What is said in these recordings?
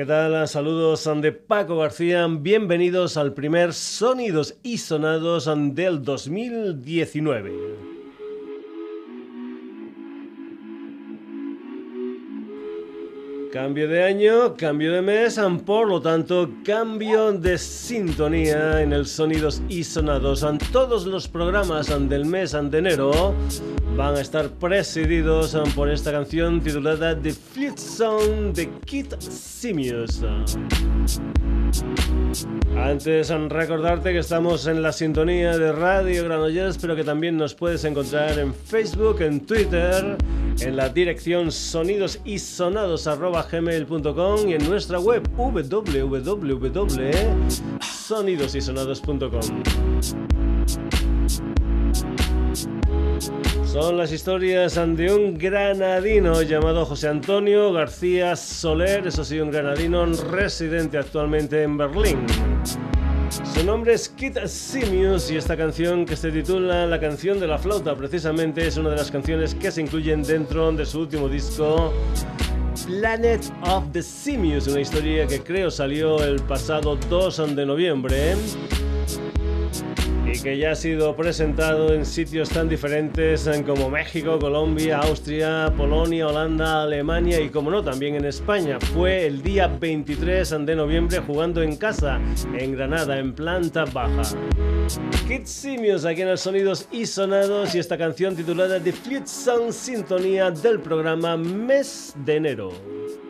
¿Qué tal? Saludos de Paco García. Bienvenidos al primer Sonidos y Sonados del 2019. Cambio de año, cambio de mes, por lo tanto, cambio de sintonía en el Sonidos y Sonados. Todos los programas del mes de enero van a estar presididos por esta canción titulada The Fleet Song de Kit Simius. Antes, recordarte que estamos en la sintonía de Radio Granollers, pero que también nos puedes encontrar en Facebook, en Twitter, en la dirección sonidosisonados.gmail.com y en nuestra web www.sonidosysonados.com. Son las historias de un granadino llamado José Antonio García Soler, eso sí, un granadino residente actualmente en Berlín. Su nombre es Kit Simius y esta canción que se titula La canción de la flauta precisamente es una de las canciones que se incluyen dentro de su último disco Planet of the Simius, una historia que creo salió el pasado 2 de noviembre que ya ha sido presentado en sitios tan diferentes como México, Colombia, Austria, Polonia, Holanda, Alemania y como no, también en España. Fue el día 23 de noviembre jugando en casa, en Granada, en planta baja. Kid Simios aquí en el Sonidos y Sonados y esta canción titulada The Fleet Sound Sintonía del programa Mes de Enero.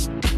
Thank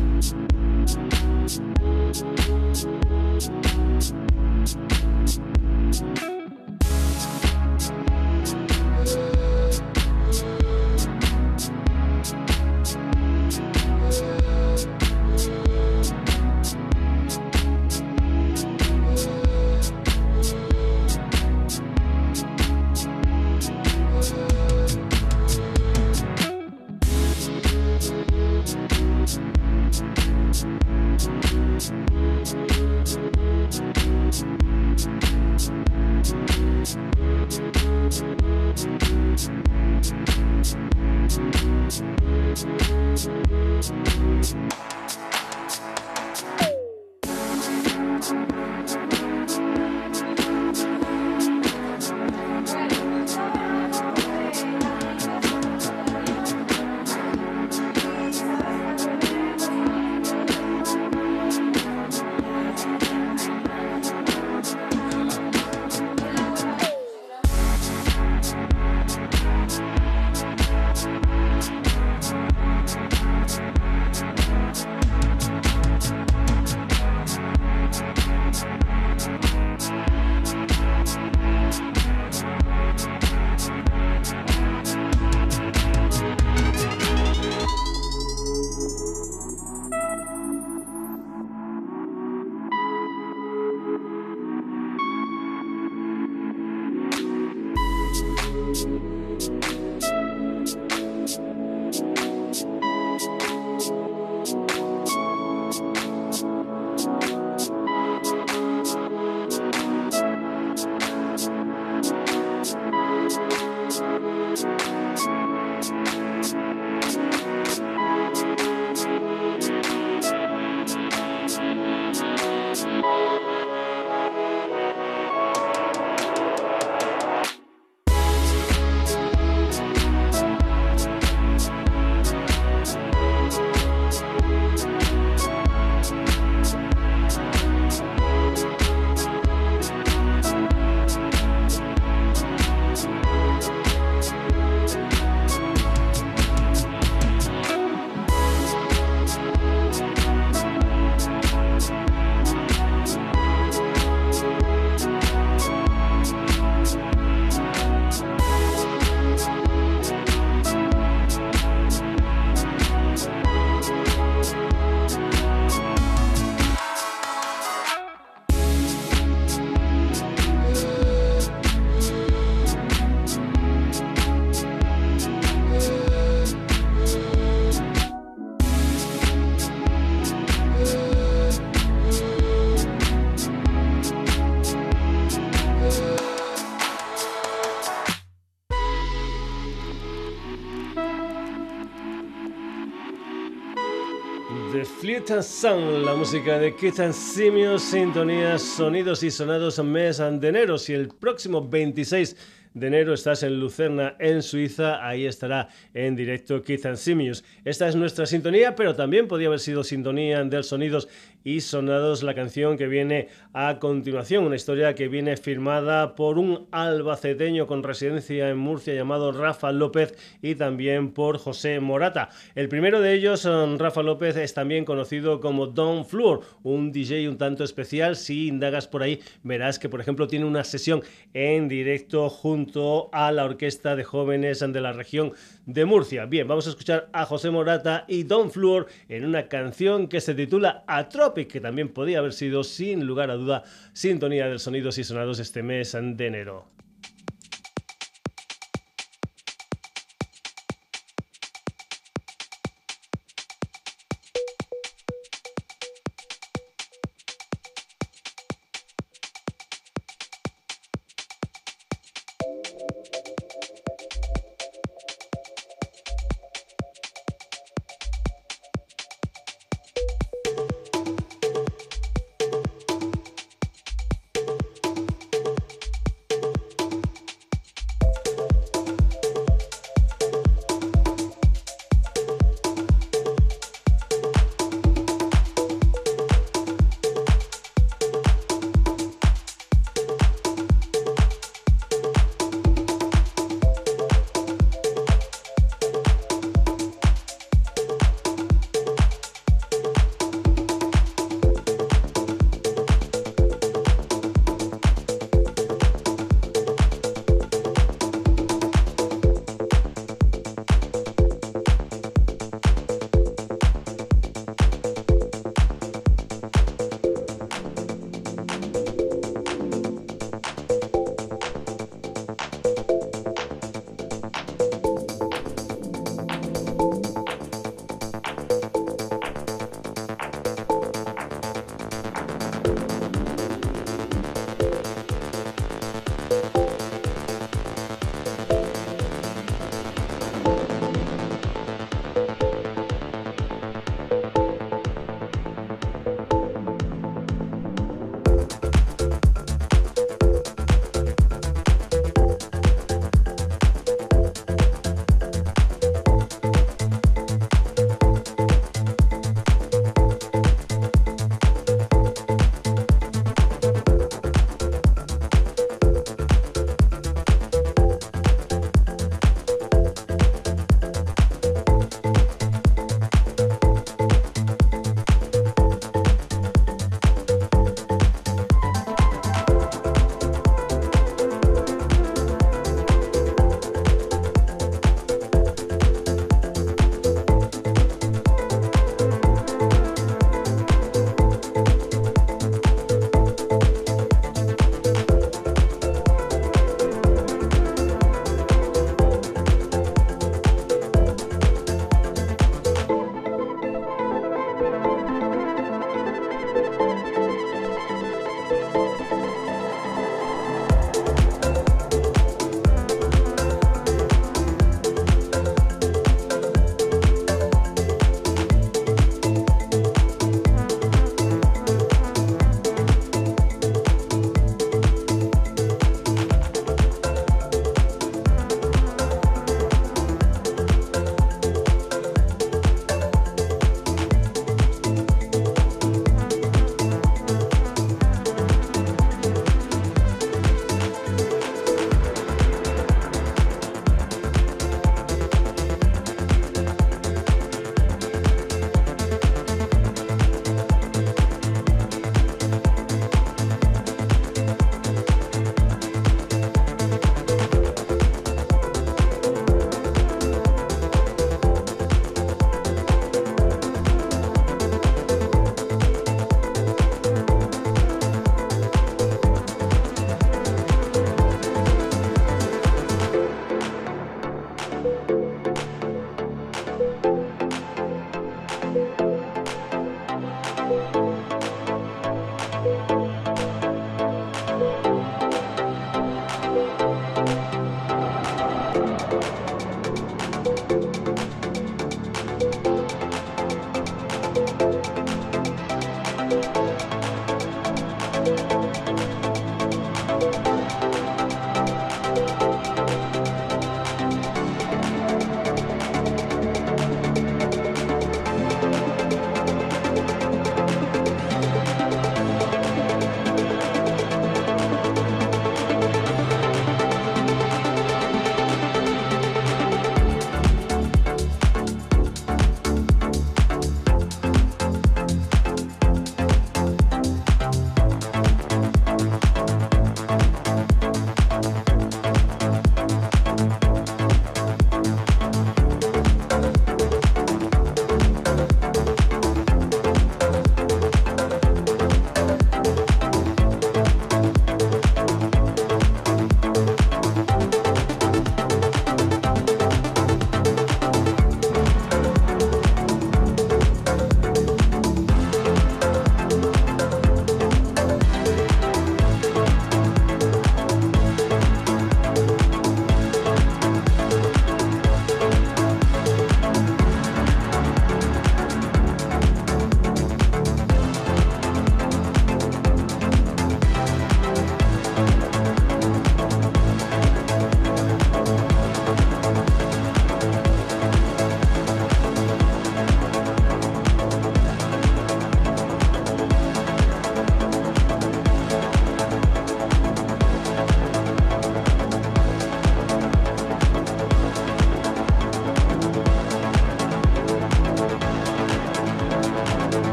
Kit Sun, la música de Kit Simios, sintonías, sonidos y sonados mes de enero. Y el próximo 26 de enero estás en Lucerna, en Suiza, ahí estará en directo Keith and Simius. Esta es nuestra sintonía, pero también podría haber sido sintonía del Sonidos y Sonados la canción que viene a continuación, una historia que viene firmada por un albaceteño con residencia en Murcia llamado Rafa López y también por José Morata. El primero de ellos, um, Rafa López, es también conocido como Don Floor, un DJ un tanto especial. Si indagas por ahí, verás que, por ejemplo, tiene una sesión en directo junto a la orquesta de jóvenes de la región de Murcia. Bien, vamos a escuchar a José Morata y Don Floor en una canción que se titula Atropic, que también podía haber sido, sin lugar a duda, sintonía de sonidos y sonados este mes de enero.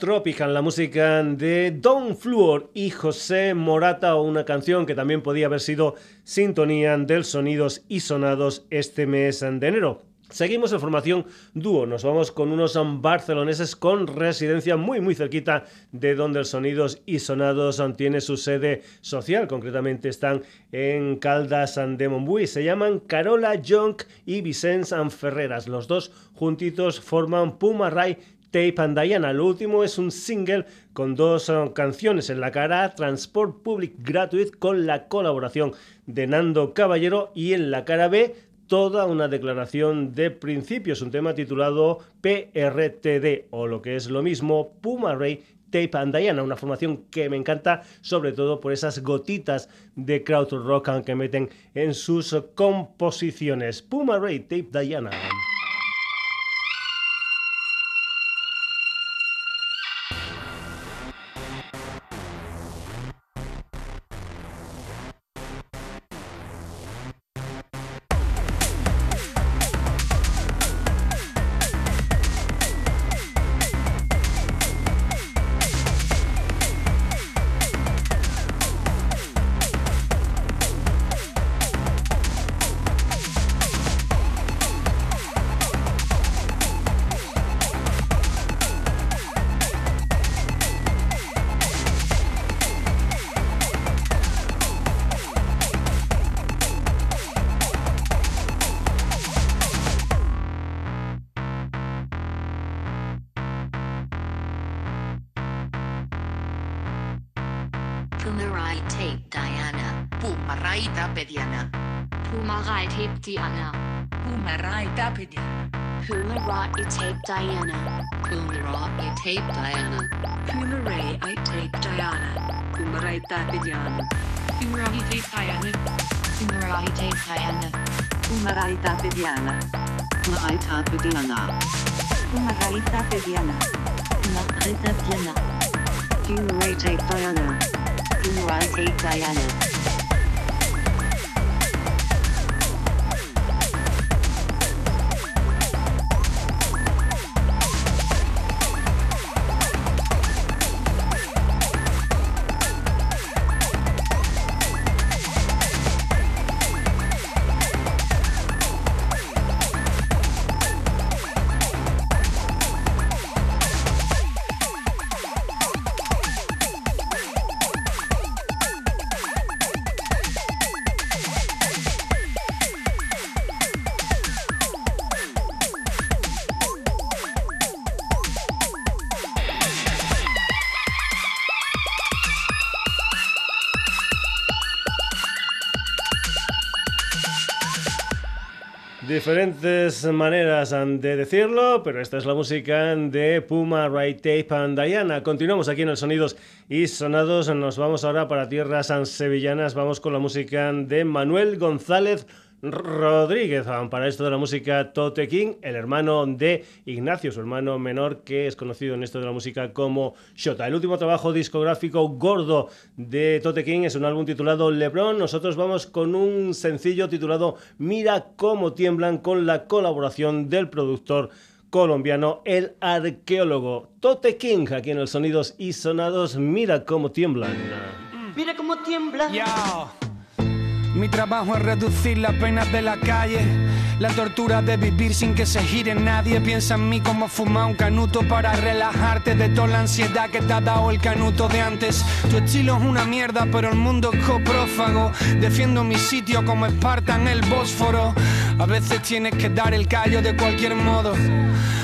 Tropical, la música de Don Fluor y José Morata, una canción que también podía haber sido sintonía del Sonidos y Sonados este mes de enero. Seguimos en formación dúo, nos vamos con unos barceloneses con residencia muy muy cerquita de donde el Sonidos y Sonados tiene su sede social, concretamente están en Caldas de Montbui, se llaman Carola Jonk y Vicens Ferreras, los dos juntitos forman Puma Ray Tape and Diana. Lo último es un single con dos eh, canciones en la cara Transport Public Gratuit con la colaboración de Nando Caballero y en la cara B toda una declaración de principios, un tema titulado PRTD o lo que es lo mismo Puma Ray Tape and Diana, una formación que me encanta, sobre todo por esas gotitas de crowd rock que meten en sus composiciones. Puma Ray Tape Diana. Diana. Kumara, I tape Diana. Kumare, I tape Diana. Kumarai tapidiana. Kumarai tape Diana. Kumarai tape Diana. Kumarai tapidiana. Kumarai tapidiana. Kumarai tapidiana. Diana. tapidiana. Kumarai tape Diana. Kumarai tape Diana. Diferentes maneras de decirlo, pero esta es la música de Puma, Right Tape and Diana. Continuamos aquí en el Sonidos y Sonados. Nos vamos ahora para tierras sevillanas. Vamos con la música de Manuel González Rodríguez. Para esto de la música, Tote King, el hermano de Ignacio, su hermano menor, que es conocido en esto de la música como Shota. El último trabajo discográfico gordo de Tote King es un álbum titulado LeBron. Nosotros vamos con un sencillo titulado Mira cómo tiemblan con la colaboración del productor colombiano, el arqueólogo Tote King, aquí en el Sonidos y Sonados. Mira cómo tiemblan. Mira cómo tiemblan. Mi trabajo es reducir las penas de la calle. La tortura de vivir sin que se gire nadie. Piensa en mí como fumar un canuto para relajarte de toda la ansiedad que te ha dado el canuto de antes. Tu estilo es una mierda, pero el mundo es coprófago. Defiendo mi sitio como Esparta en el Bósforo. A veces tienes que dar el callo de cualquier modo.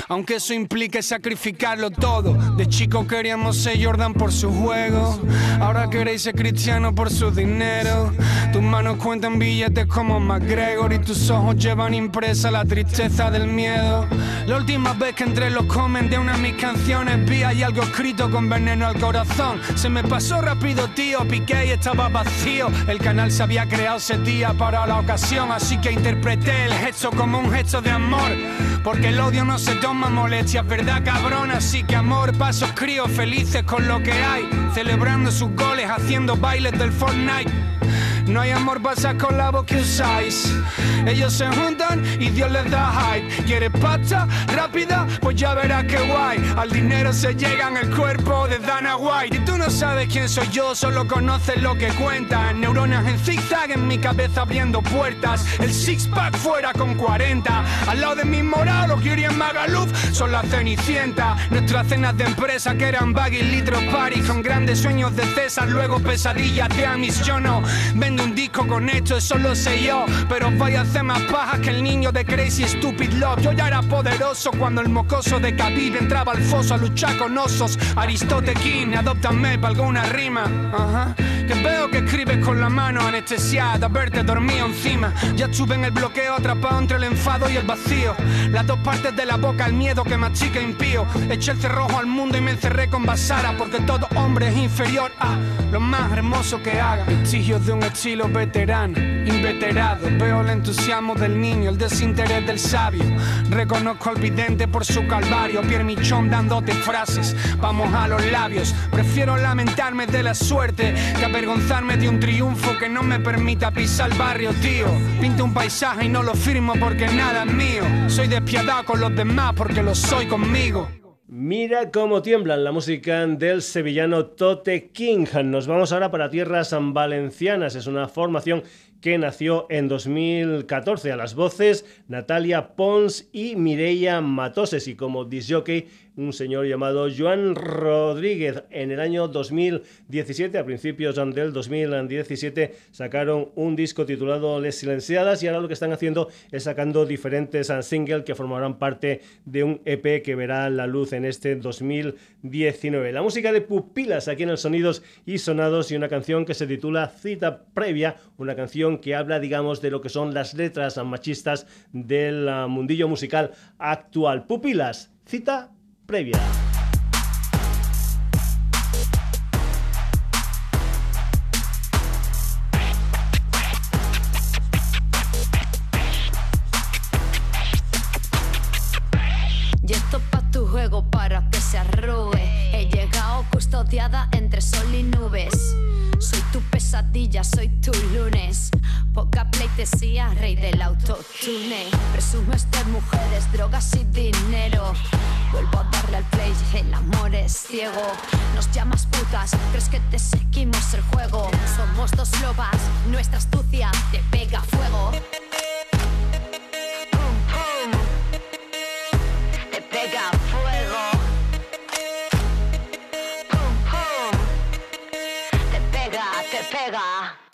Aunque eso implique sacrificarlo todo. De chico queríamos ser Jordan por su juego. Ahora queréis ser cristiano por su dinero. Tus manos cuentan billetes como McGregor y tus ojos llevan impresa la tristeza del miedo. La última vez que entré los comen de una de mis canciones vi ahí algo escrito con veneno al corazón. Se me pasó rápido, tío, piqué y estaba vacío. El canal se había creado ese día para la ocasión, así que interpreté el gesto como un gesto de amor. Porque el odio no se toma molestia, ¿verdad, cabrón? Así que amor, pasos críos felices con lo que hay. Celebrando sus goles, haciendo bailes del Fortnite. No hay amor pasa con la voz que usáis. Ellos se juntan y Dios les da hype. ¿Quieres pasta rápida? Pues ya verás que guay. Al dinero se llega en el cuerpo de Dana White. Y tú no sabes quién soy yo, solo conoces lo que cuentan. Neuronas en zigzag en mi cabeza abriendo puertas. El six pack fuera con 40. Al lado de mi moral, o en Magaluf son las cenicienta. Nuestras cenas de empresa que eran baggy litros party con grandes sueños de César. Luego pesadillas de Amis. Yo no un disco con esto, eso lo sé yo. Pero voy a hacer más pajas que el niño de Crazy Stupid Love. Yo ya era poderoso cuando el mocoso de Khabib entraba al foso a luchar con osos. Aristote King, adoptame para alguna rima. Ajá. Que veo que escribes con la mano anestesiada, verte dormido encima. Ya estuve en el bloqueo atrapado entre el enfado y el vacío. Las dos partes de la boca, el miedo que machica impío. Eché el cerrojo al mundo y me encerré con Basara, porque todo hombre es inferior a lo más hermoso que haga. Vestigios de un estilo veterano, inveterado. Veo el entusiasmo del niño, el desinterés del sabio. Reconozco al vidente por su calvario. Pierre Michón dándote frases, vamos a los labios. Prefiero lamentarme de la suerte que avergonzarme de un triunfo que no me permita pisar el barrio, tío. Pinto un paisaje y no lo firmo porque nada es mío. Soy despiadado con los demás porque lo soy conmigo. Mira cómo tiemblan la música del sevillano Tote King. Nos vamos ahora para tierras valencianas. Es una formación que nació en 2014 a las voces Natalia Pons y Mireia Matoses y como disjockey un señor llamado Joan Rodríguez. En el año 2017, a principios del 2017, sacaron un disco titulado Les Silenciadas y ahora lo que están haciendo es sacando diferentes singles que formarán parte de un EP que verá la luz en este 2019. La música de Pupilas aquí en el Sonidos y Sonados y una canción que se titula Cita Previa, una canción que habla, digamos, de lo que son las letras machistas del mundillo musical actual. Pupilas, cita previa. Rey del autotune. Presumo de mujeres, drogas y dinero. Vuelvo a darle al play, el amor es ciego. Nos llamas putas, crees que te seguimos el juego. Somos dos lobas, nuestra astucia te pega fuego. Te pega fuego. Te pega, te pega.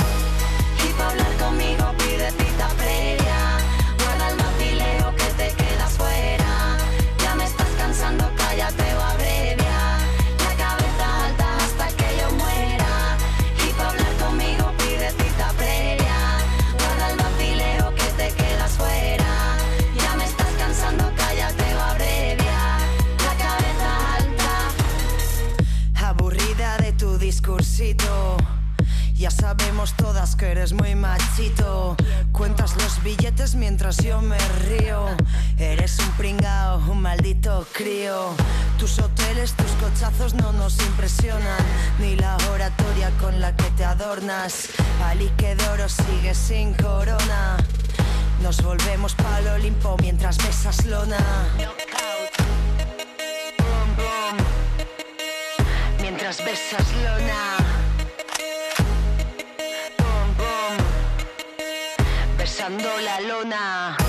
Sin corona. Nos volvemos pa'l Olimpo mientras besas lona. Mientras besas lona. Besando la lona.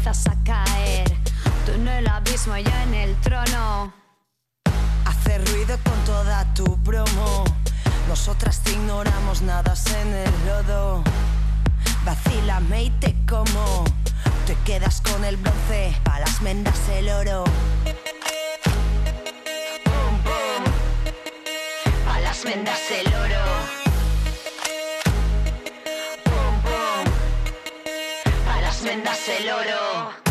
Empiezas a caer. Tú en el abismo, yo en el trono. Hace ruido con toda tu promo. Nosotras te ignoramos, nadas en el lodo. Vacílame y te como. Te quedas con el bronce, pa' las mendas el oro. Pa' las mendas el oro. Mendas el oro.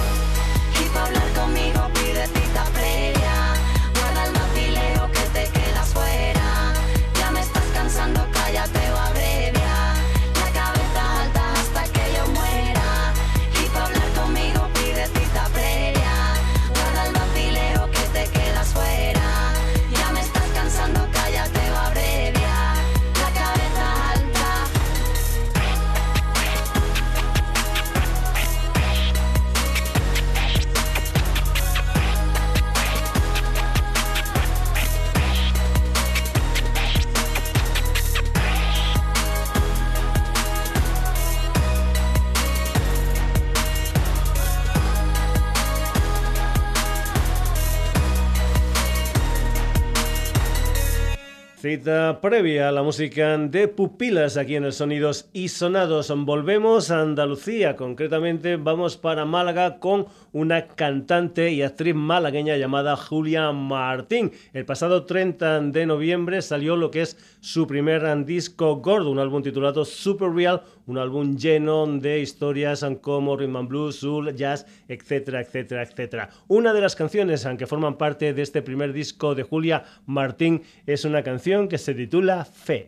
Cita previa a la música de Pupilas aquí en el Sonidos y Sonados. Volvemos a Andalucía, concretamente vamos para Málaga con una cantante y actriz malagueña llamada Julia Martín. El pasado 30 de noviembre salió lo que es su primer disco gordo, un álbum titulado Super Real, un álbum lleno de historias como rhythm and blues, soul, jazz, etcétera, etcétera, etcétera. Una de las canciones que forman parte de este primer disco de Julia Martín es una canción que se titula Fe.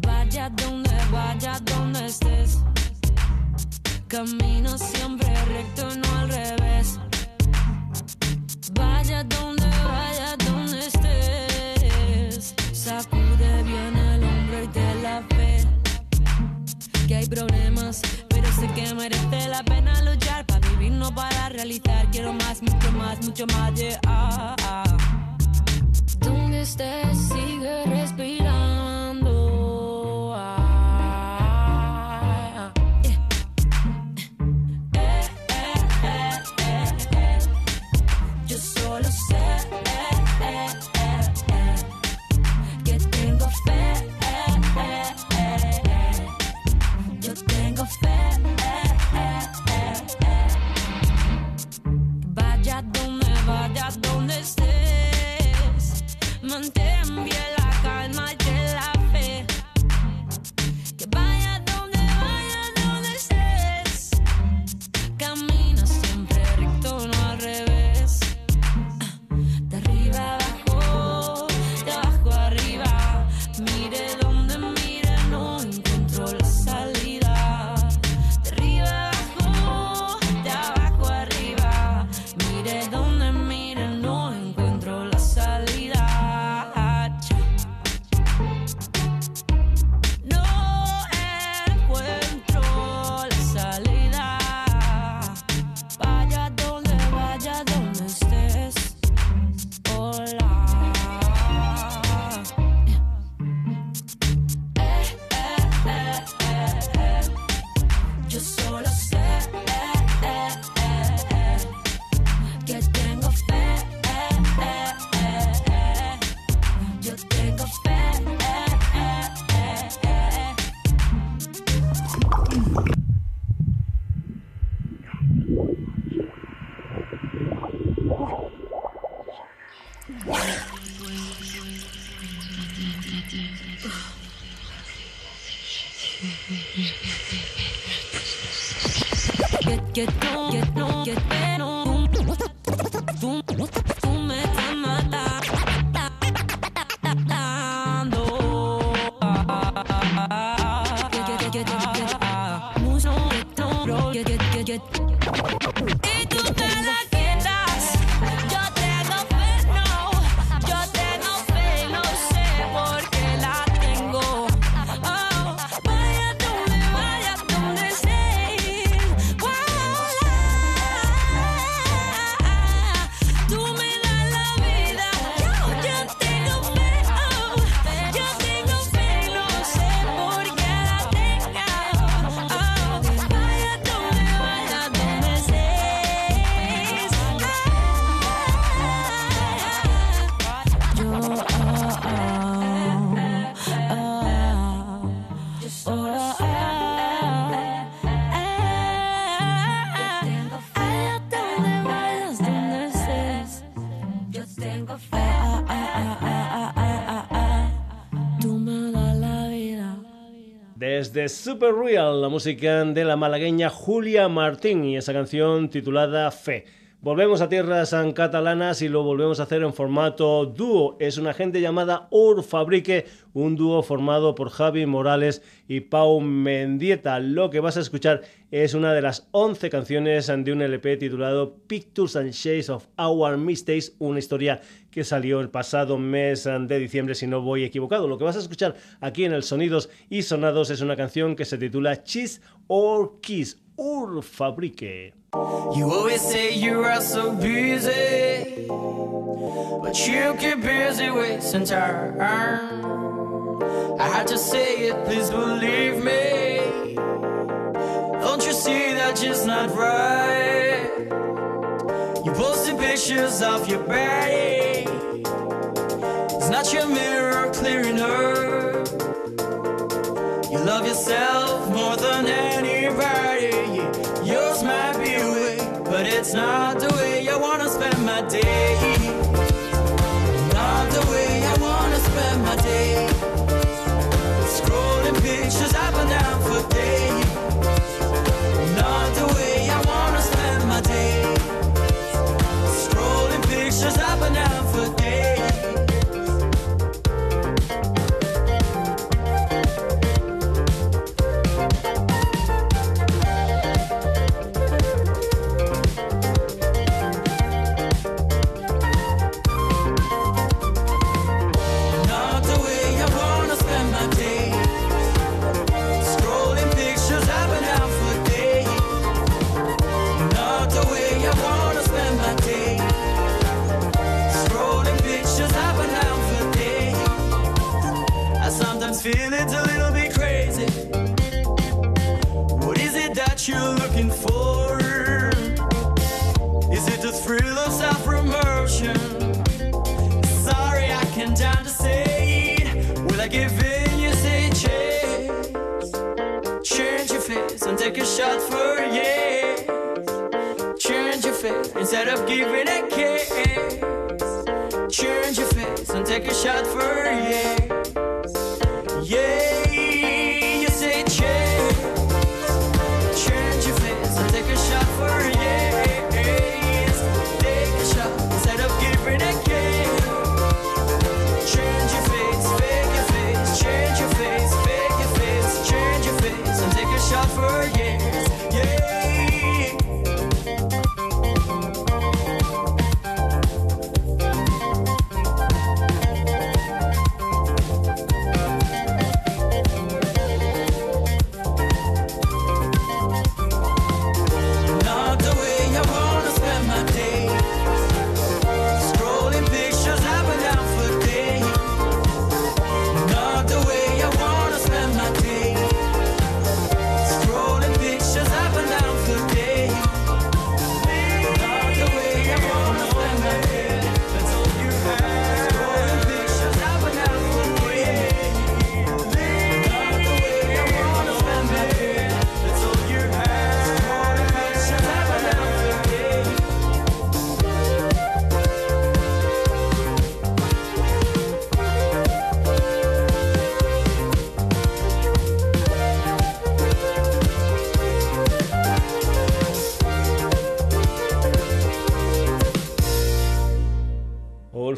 Vaya donde vaya donde estés. Camino problemas, pero sé que merece la pena luchar para vivir, no para realizar. Quiero más, mucho más, mucho más de ah, ah. Donde estés, de Super Real, la música de la malagueña Julia Martín y esa canción titulada Fe. Volvemos a tierras catalanas y lo volvemos a hacer en formato dúo. Es una gente llamada Ur Fabrique, un dúo formado por Javi Morales y Pau Mendieta. Lo que vas a escuchar es una de las 11 canciones de un LP titulado Pictures and Shades of Our Mistakes, una historia que salió el pasado mes de diciembre, si no voy equivocado. Lo que vas a escuchar aquí en el Sonidos y Sonados es una canción que se titula Cheese or Kiss, Ur Fabrique. You always say you are so busy, but you keep busy wasting time. I had to say it, please believe me. Don't you see that just not right? You posting pictures of your body. It's not your mirror clear enough. You love yourself more than anybody. It's not the way I wanna spend my day. Not the way I wanna spend my day. Scrolling pictures up and down for days. Sorry, I can't down to say. Will I give in? You say chase. Change your face and take a shot for yes. Change your face instead of giving a kiss. Change your face and take a shot for yes.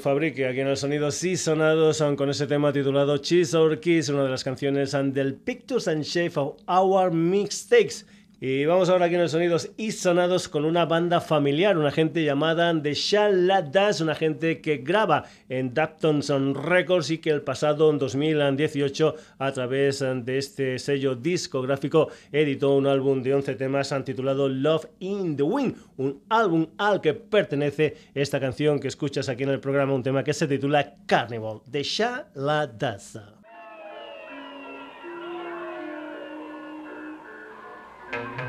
Ulf Fabrique, aquí en el sonido sí sonados con ese tema titulado Cheese or Kiss, una de las canciones del Pictures and Shape of Our Mixtakes. Y vamos ahora aquí en los sonidos y sonados con una banda familiar, una gente llamada The Shaladas, una gente que graba en Daptonson Records y que el pasado 2018 a través de este sello discográfico editó un álbum de 11 temas titulado Love in the Wind, un álbum al que pertenece esta canción que escuchas aquí en el programa, un tema que se titula Carnival, The Shaladas. Thank you.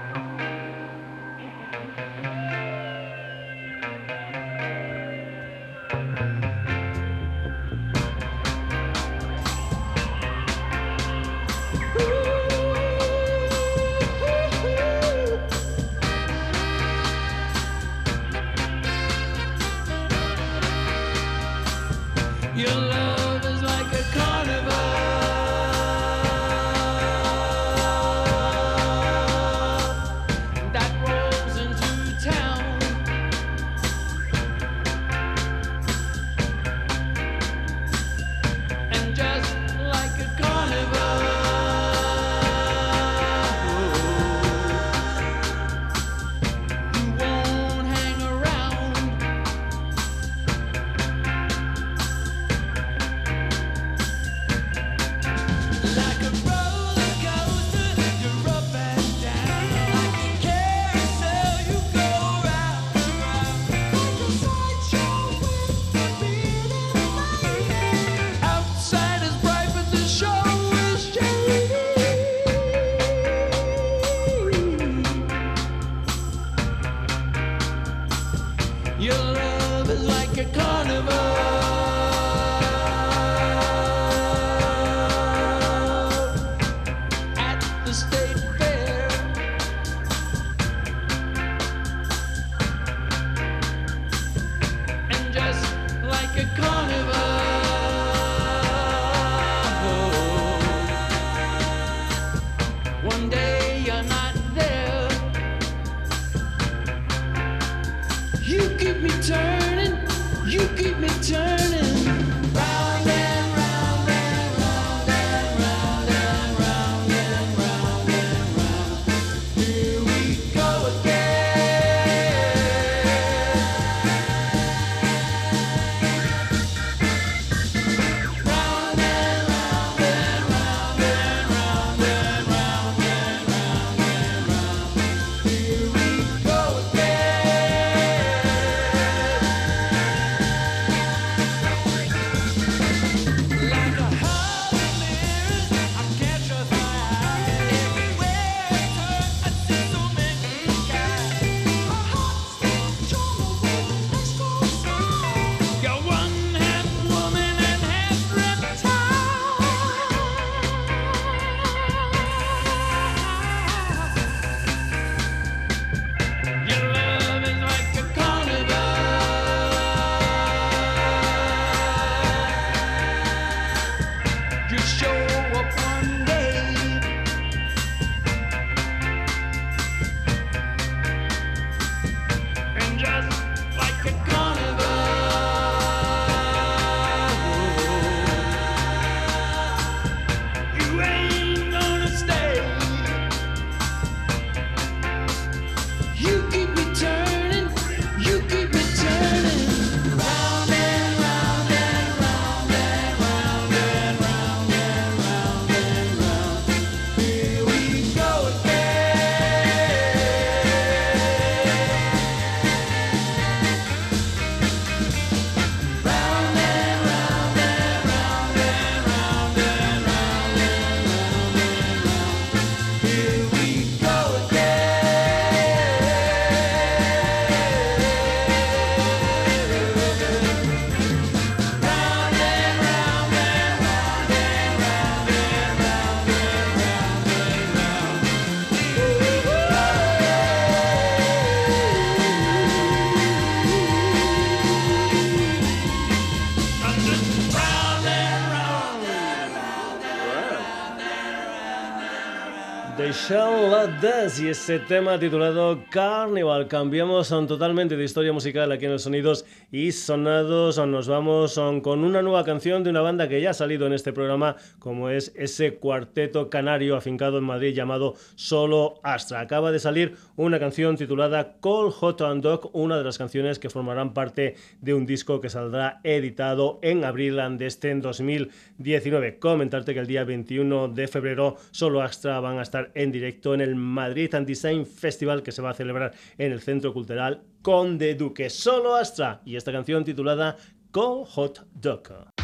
Y ese tema titulado Carnival. Cambiamos totalmente de historia musical aquí en los sonidos y sonados. Nos vamos con una nueva canción de una banda que ya ha salido en este programa, como es ese cuarteto canario afincado en Madrid llamado Solo Astra. Acaba de salir una canción titulada Call Hot and Dog, una de las canciones que formarán parte de un disco que saldrá editado en abril de este en 2019. Comentarte que el día 21 de febrero Solo Astra van a estar en directo en el Madrid Design Festival que se va a celebrar en el Centro Cultural Conde Duque. Solo Astra y esta canción titulada Call Hot Dog.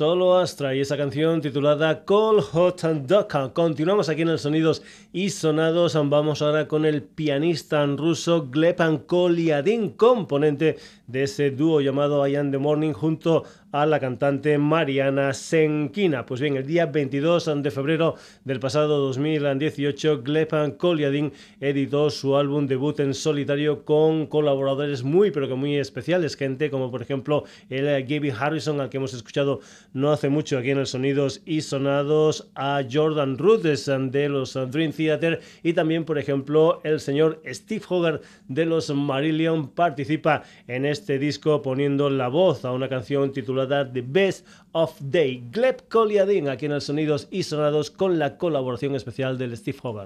Solo Astra y esa canción titulada Call Hot and Duck. Continuamos aquí en el Sonidos y Sonados. Vamos ahora con el pianista ruso Glepan Koliadin, componente de ese dúo llamado I Am the Morning junto a la cantante Mariana Senkina. Pues bien, el día 22 de febrero del pasado 2018, Glepan Koliadin editó su álbum debut en solitario con colaboradores muy, pero que muy especiales. Gente como, por ejemplo, el Gaby Harrison, al que hemos escuchado no hace mucho aquí en el Sonidos y Sonados, a Jordan Rudess de los Dream Theater y también, por ejemplo, el señor Steve Hogarth de los Marillion participa en este disco poniendo la voz a una canción titulada The Best of Day. Gleb Koliadin aquí en el Sonidos y Sonados con la colaboración especial del Steve all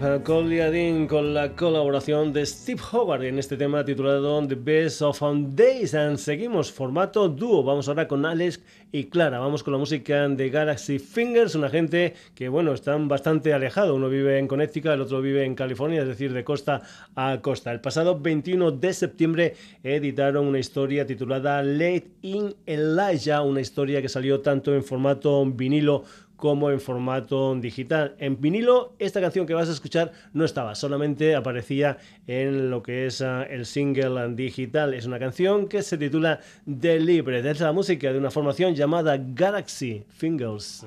Con la colaboración de Steve Howard en este tema titulado The Best of Days. And seguimos formato dúo. Vamos ahora con Alex y Clara. Vamos con la música de Galaxy Fingers, una gente que, bueno, están bastante alejados. Uno vive en Connecticut, el otro vive en California, es decir, de costa a costa. El pasado 21 de septiembre editaron una historia titulada Late in Elijah, una historia que salió tanto en formato vinilo como en formato digital. En vinilo, esta canción que vas a escuchar no estaba, solamente aparecía en lo que es ah, el single digital. Es una canción que se titula Delibre, de la música de una formación llamada Galaxy Fingers.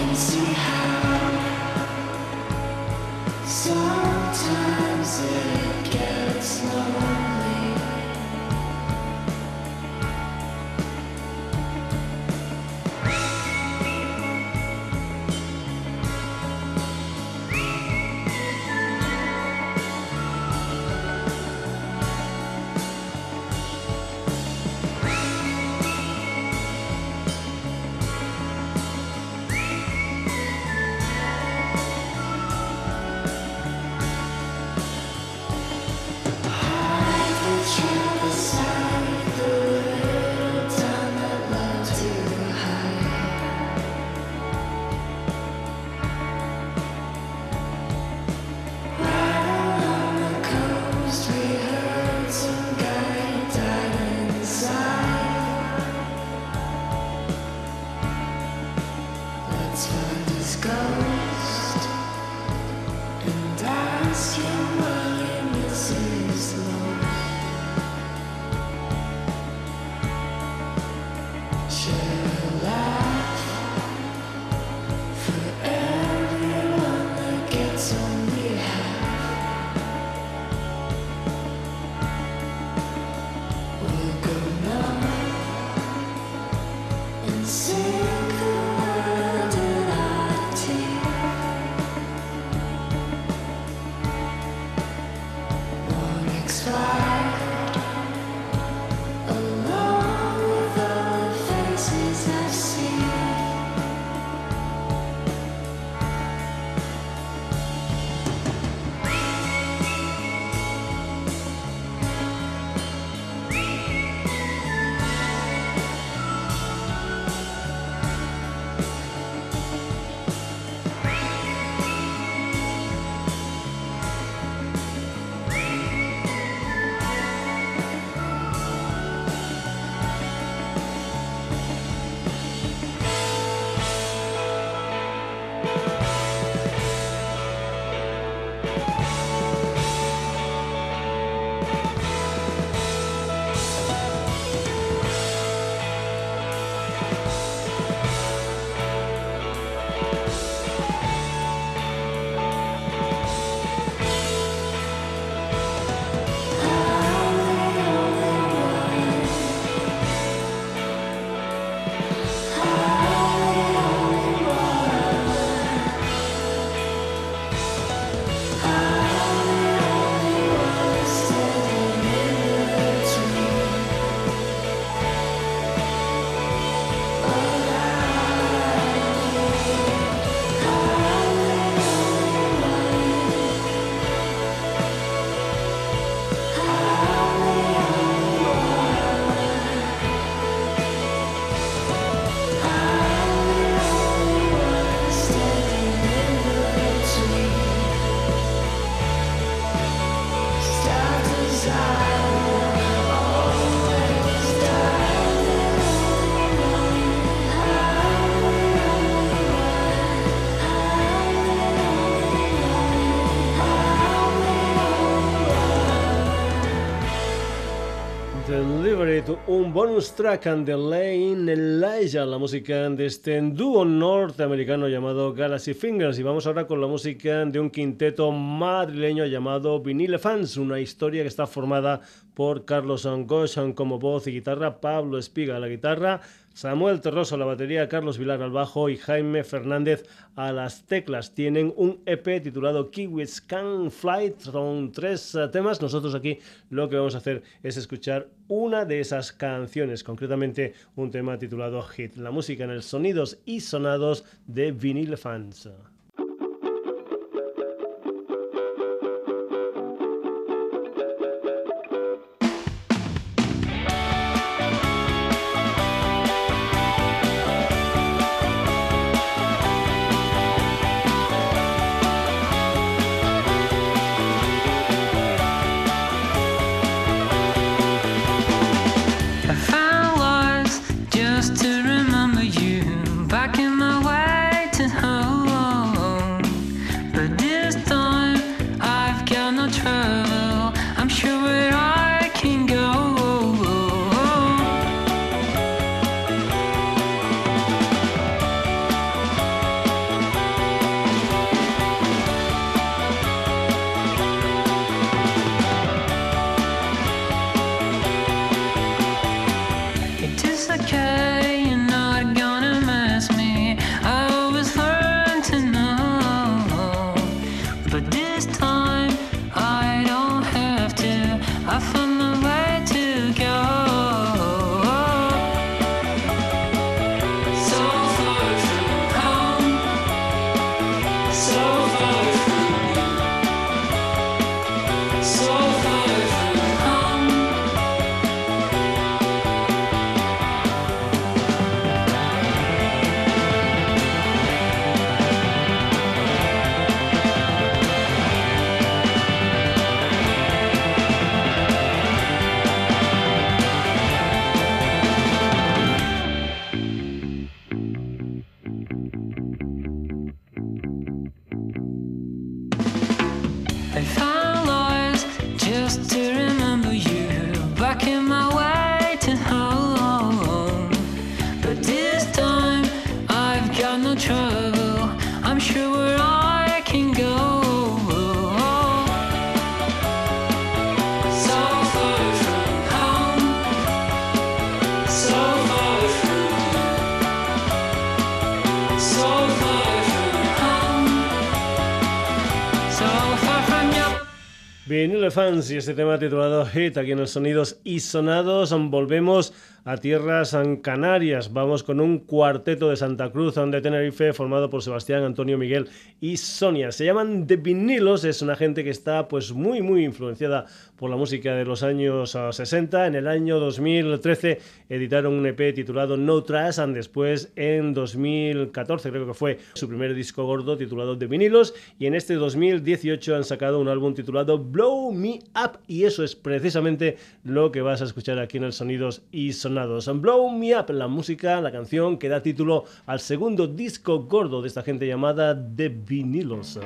in my un bonus track and the Lane Elijah, la música de este dúo norteamericano llamado Galaxy Fingers. Y vamos ahora con la música de un quinteto madrileño llamado Vinile Fans, una historia que está formada por Carlos Angoshan como voz y guitarra, Pablo Espiga la guitarra, Samuel Terroso a la batería, Carlos Vilar al bajo y Jaime Fernández a las teclas. Tienen un EP titulado Kiwis Can Fly, son tres eh, temas. Nosotros aquí lo que vamos a hacer es escuchar una de esas canciones, concretamente un tema titulado Hit, la música en el sonidos y sonados de Vinyl Fans. Fans y este tema titulado Hit aquí en los sonidos y sonados. Volvemos a tierras canarias. Vamos con un cuarteto de Santa Cruz de Tenerife formado por Sebastián, Antonio, Miguel y Sonia. Se llaman The Vinilos, es una gente que está pues muy muy influenciada por la música de los años 60. Ah, en el año 2013 editaron un EP titulado No Trash and después en 2014 creo que fue su primer disco gordo titulado The Vinilos y en este 2018 han sacado un álbum titulado Blow Me Up y eso es precisamente lo que vas a escuchar aquí en el Sonidos y Sonados Blow Me Up, la música, la canción que da título al segundo disco gordo de esta gente llamada The Vinilos.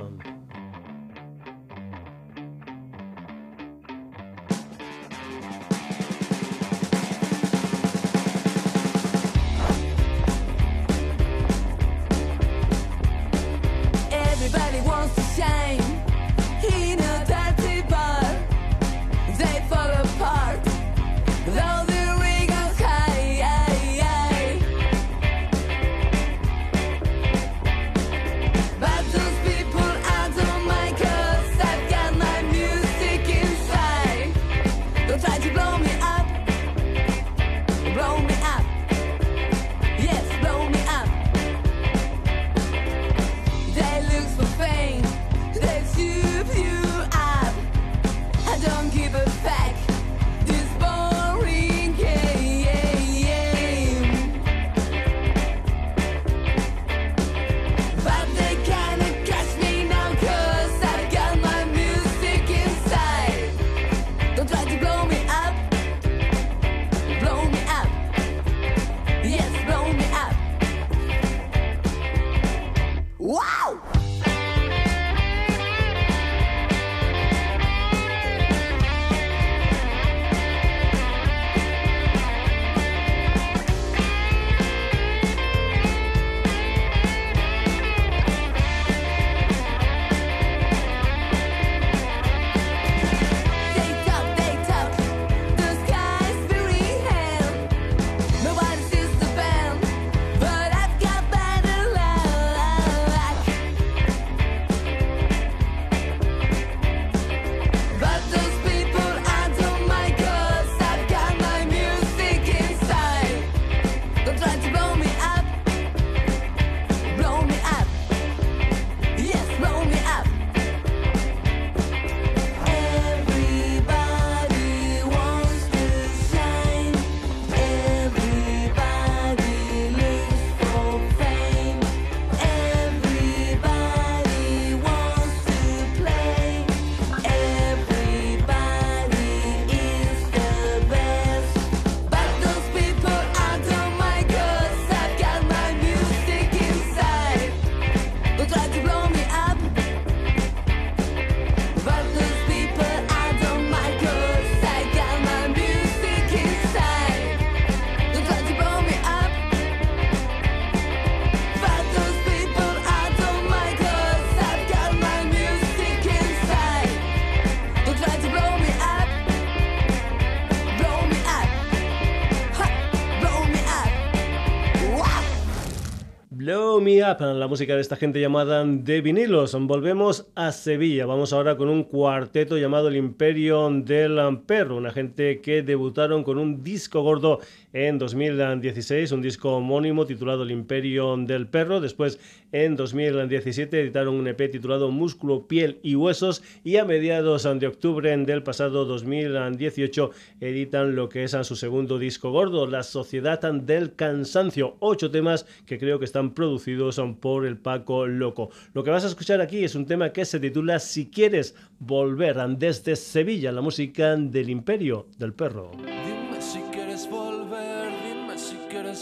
La música de esta gente llamada de vinilos. Volvemos a Sevilla. Vamos ahora con un cuarteto llamado El Imperio del Perro, una gente que debutaron con un disco gordo en 2016, un disco homónimo titulado El Imperio del Perro. Después, en 2017, editaron un EP titulado Músculo, Piel y Huesos. Y a mediados de octubre del pasado 2018, editan lo que es su segundo disco gordo, La Sociedad del Cansancio. Ocho temas que creo que están producidos por el Paco Loco. Lo que vas a escuchar aquí es un tema que se titula Si quieres volver desde Sevilla, la música del Imperio del Perro.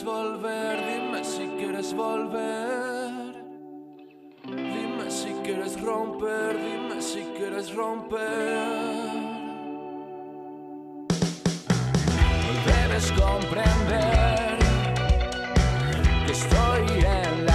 Volver, dime si quieres volver. Dime si quieres romper, dime si quieres romper. Debes comprender que estoy en la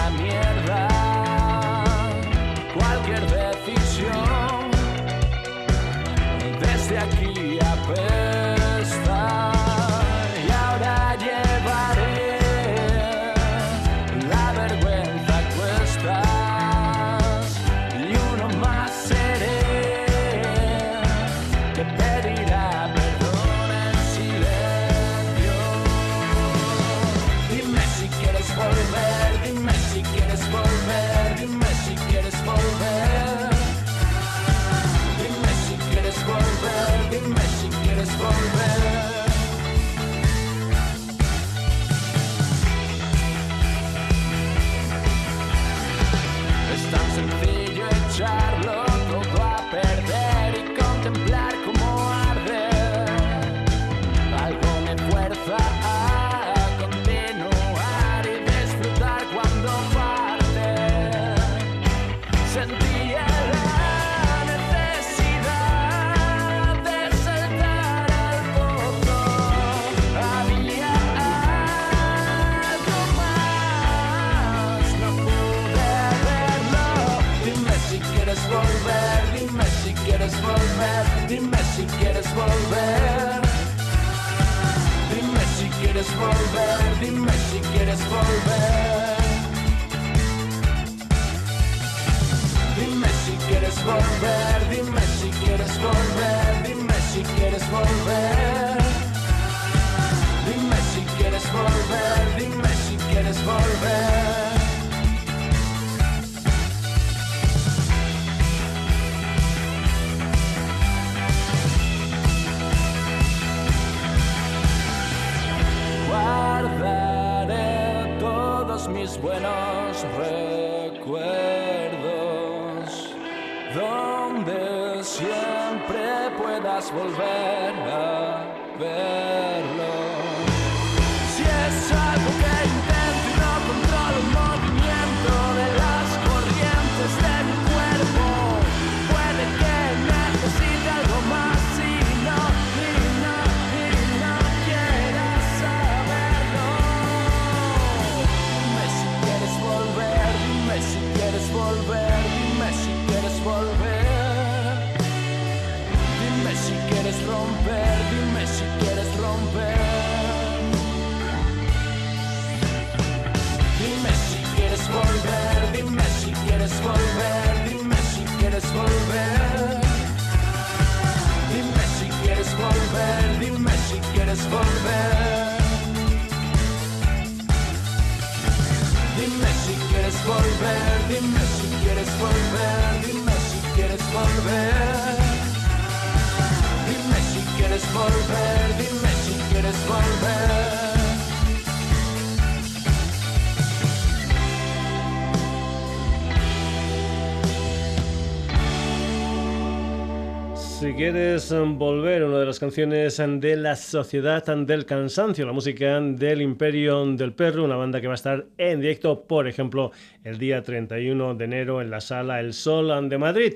quieres um, volver, una de las canciones um, de la Sociedad um, del Cansancio, la música del Imperio del Perro, una banda que va a estar en directo, por ejemplo, el día 31 de enero en la sala El Sol de Madrid.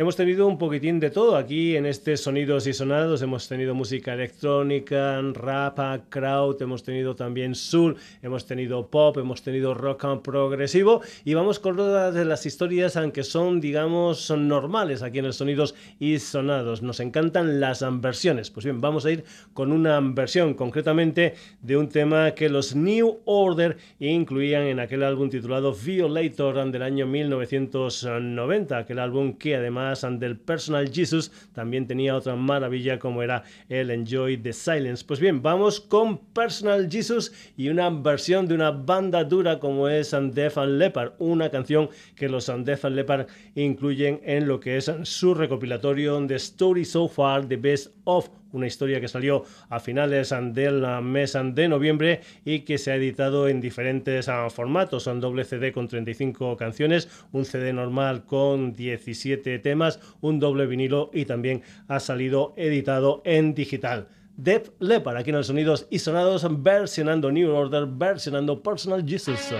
Hemos tenido un poquitín de todo aquí en este Sonidos y Sonados. Hemos tenido música electrónica, rap, crowd, hemos tenido también soul, hemos tenido pop, hemos tenido rock and progresivo y vamos con todas las historias aunque son, digamos, son normales aquí en el Sonidos y Sonados. Nos encantan las versiones. Pues bien, vamos a ir con una versión concretamente de un tema que los New Order incluían en aquel álbum titulado Violator del año 1990, aquel álbum que además del Personal Jesus también tenía otra maravilla como era el Enjoy the Silence. Pues bien, vamos con Personal Jesus y una versión de una banda dura como es Def and Leppard, una canción que los Def and Leppard incluyen en lo que es su recopilatorio de Story So Far, The Best of una historia que salió a finales del mes de noviembre y que se ha editado en diferentes formatos. Son doble CD con 35 canciones, un CD normal con 17 temas, un doble vinilo y también ha salido editado en digital. Def Leppard, aquí en los sonidos y sonados, versionando New Order, versionando Personal Jesus.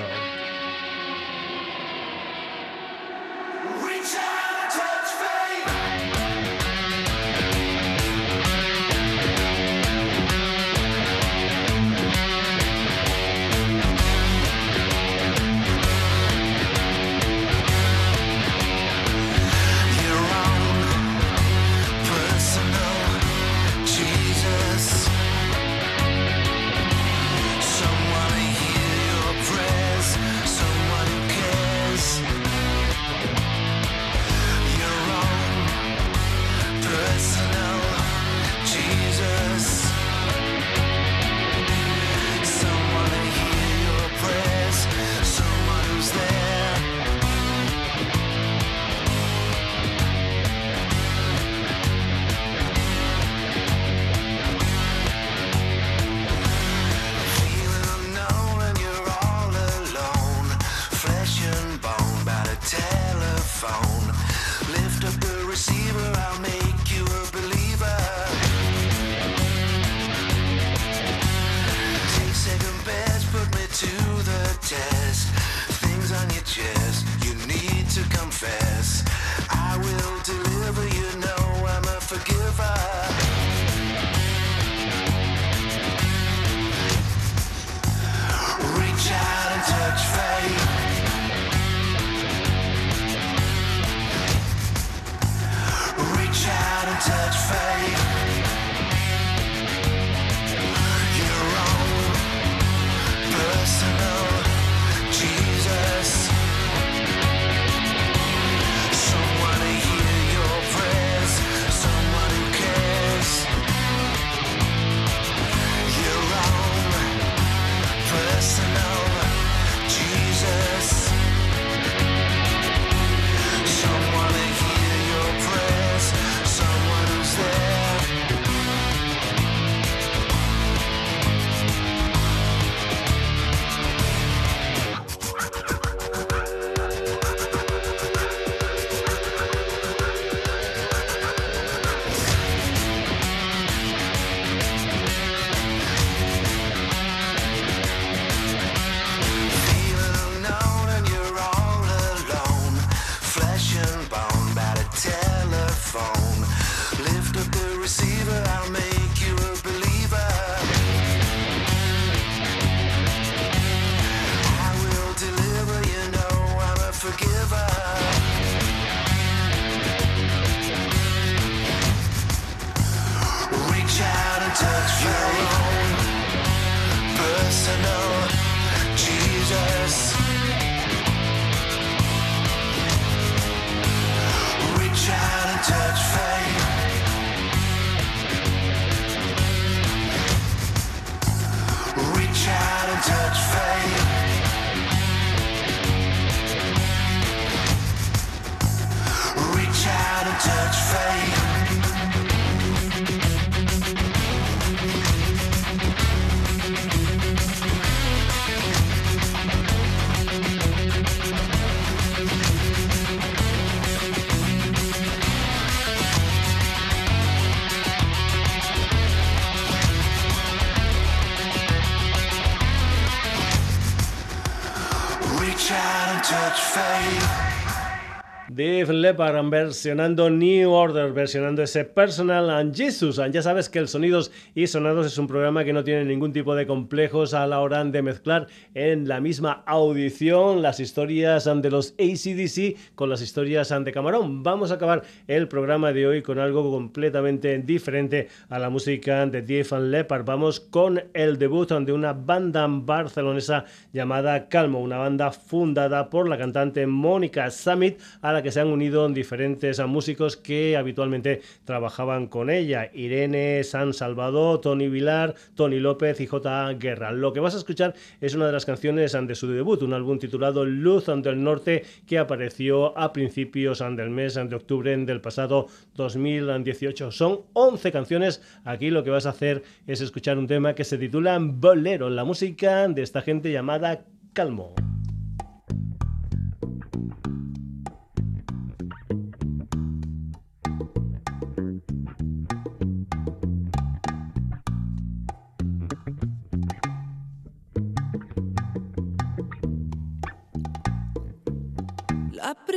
Versionando New Order, versionando ese Personal and Jesus. Ya sabes que el Sonidos y Sonados es un programa que no tiene ningún tipo de complejos a la hora de mezclar en la misma audición las historias de los ACDC con las historias de Camarón. Vamos a acabar el programa de hoy con algo completamente diferente a la música de Dave Leppard. Vamos con el debut de una banda barcelonesa llamada Calmo, una banda fundada por la cantante Mónica Summit, a la que se han unido diferentes músicos que habitualmente trabajaban con ella. Irene San Salvador, Tony Vilar, Tony López y J. Guerra. Lo que vas a escuchar es una de las canciones de su debut, un álbum titulado Luz del Norte que apareció a principios del mes de octubre del pasado 2018. Son 11 canciones. Aquí lo que vas a hacer es escuchar un tema que se titula Bolero, la música de esta gente llamada Calmo.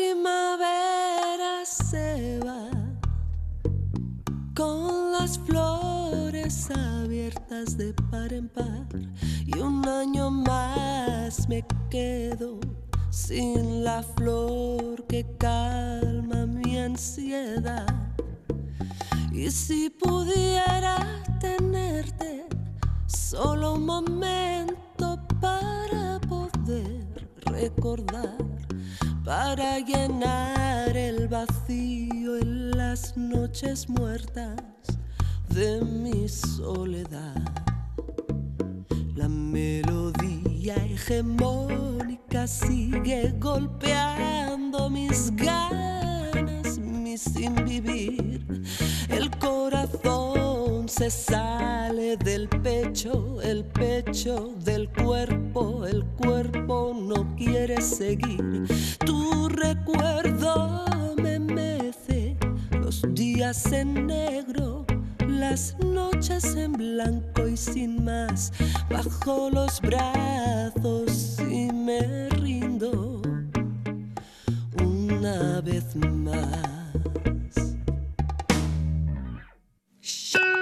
Primavera se va con las flores abiertas de par en par y un año más me quedo sin la flor que calma mi ansiedad. Y si pudiera tenerte solo un momento para poder recordar para llenar el vacío en las noches muertas de mi soledad. La melodía hegemónica sigue golpeando mis ganas, mi sin vivir. Se sale del pecho, el pecho del cuerpo, el cuerpo no quiere seguir. Tu recuerdo me mece los días en negro. Las noches en blanco y sin más, bajo los brazos y me rindo una vez más. mi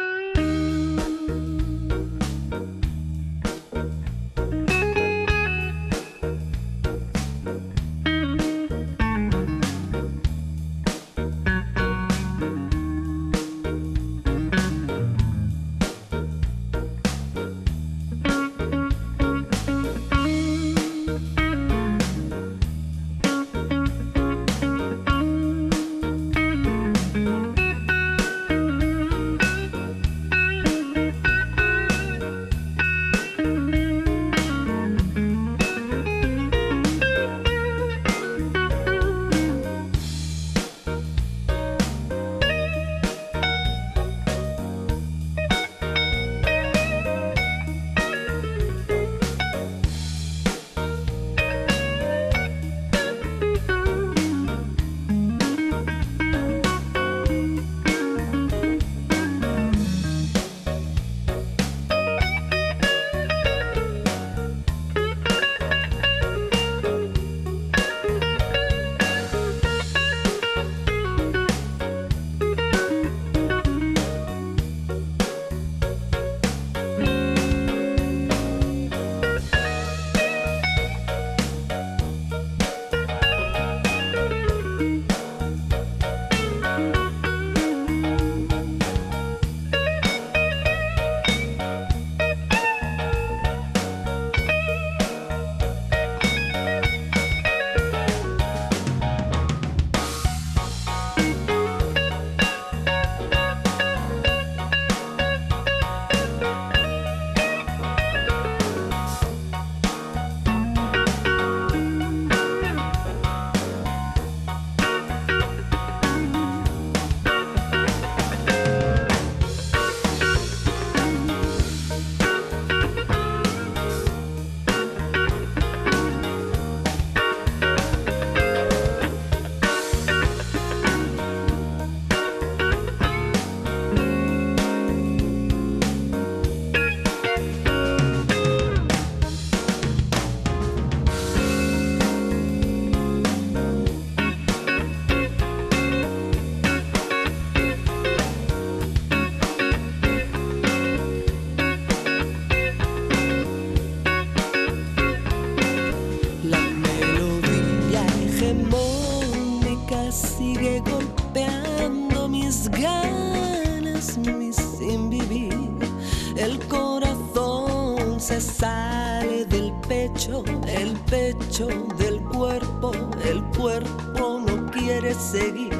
del cuerpo, el cuerpo no quiere seguir.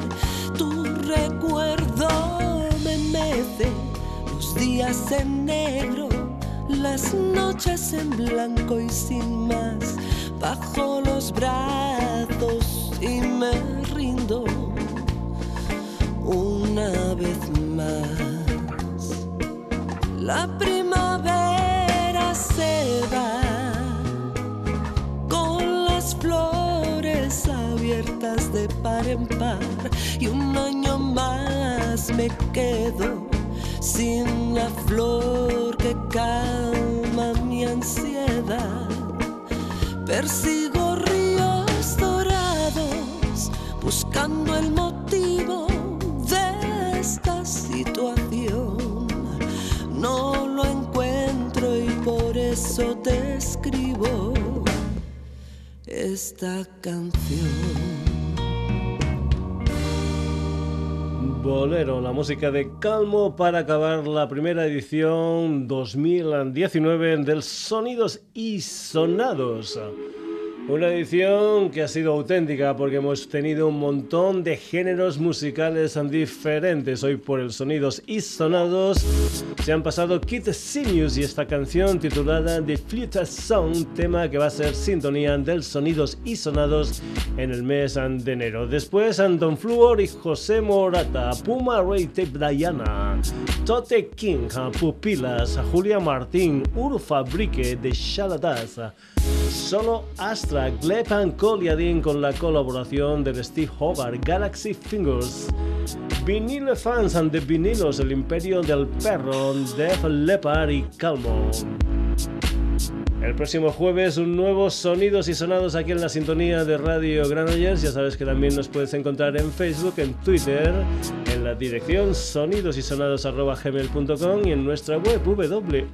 Tu recuerdo me mece los días en negro, las noches en blanco y sin más, bajo los brazos y me rindo una vez más. La primavera par en par y un año más me quedo sin la flor que calma mi ansiedad. Persigo ríos dorados buscando el motivo de esta situación. No lo encuentro y por eso te escribo esta canción. Bolero, la música de Calmo para acabar la primera edición 2019 del Sonidos y Sonados. Una edición que ha sido auténtica porque hemos tenido un montón de géneros musicales diferentes. Hoy por el Sonidos y Sonados se han pasado Kid Sinius y esta canción titulada The Flute Song, tema que va a ser sintonía del Sonidos y Sonados en el mes de enero. Después Anton Fluor y José Morata, Puma Ray Tape Diana, Tote King, Pupilas, Julia Martín, Urfabrique de Shaladas. Solo Astra, Gleb and Coliadin con la colaboración de Steve Hogarth, Galaxy Fingers, Vinilo Fans and the Vinilos, El Imperio del Perro, Def Leppard y Calmo. El próximo jueves un nuevo Sonidos y Sonados aquí en la sintonía de Radio Granollers. Ya sabes que también nos puedes encontrar en Facebook, en Twitter, en la dirección sonidosysonados.gmail.com y en nuestra web www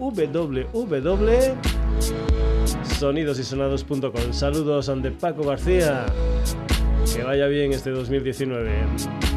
sonidosysonados.com. Saludos ante Paco García. Que vaya bien este 2019.